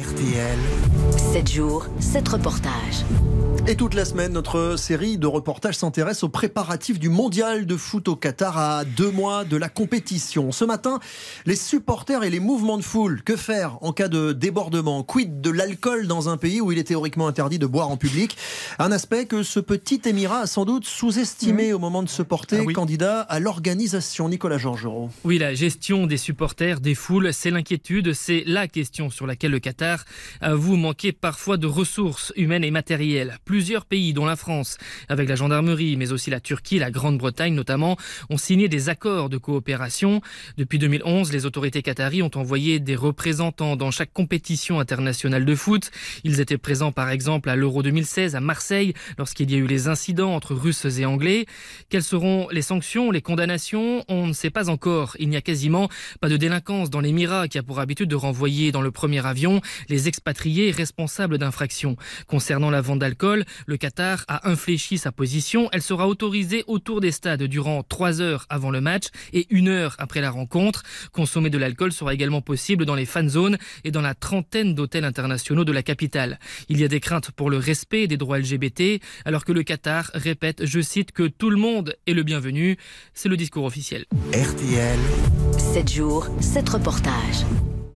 Ja RTL. 7 jours, 7 reportages. Et toute la semaine, notre série de reportages s'intéresse aux préparatifs du mondial de foot au Qatar à deux mois de la compétition. Ce matin, les supporters et les mouvements de foule. Que faire en cas de débordement? Quid de l'alcool dans un pays où il est théoriquement interdit de boire en public? Un aspect que ce petit émirat a sans doute sous-estimé au moment de se porter candidat à l'organisation. Nicolas Georgerot. Oui, la gestion des supporters, des foules, c'est l'inquiétude, c'est la question sur laquelle le Qatar avoue manquer parfois de ressources humaines et matérielles. Plusieurs pays, dont la France, avec la gendarmerie, mais aussi la Turquie, la Grande-Bretagne notamment, ont signé des accords de coopération. Depuis 2011, les autorités qataries ont envoyé des représentants dans chaque compétition internationale de foot. Ils étaient présents par exemple à l'Euro 2016 à Marseille, lorsqu'il y a eu les incidents entre Russes et Anglais. Quelles seront les sanctions, les condamnations? On ne sait pas encore. Il n'y a quasiment pas de délinquance dans l'Émirat qui a pour habitude de renvoyer dans le premier avion les expatriés responsables d'infractions. Concernant la vente d'alcool, le Qatar a infléchi sa position. Elle sera autorisée autour des stades durant trois heures avant le match et une heure après la rencontre. Consommer de l'alcool sera également possible dans les fan zones et dans la trentaine d'hôtels internationaux de la capitale. Il y a des craintes pour le respect des droits LGBT, alors que le Qatar répète, je cite, que tout le monde est le bienvenu. C'est le discours officiel. RTL. 7 jours, 7 reportages.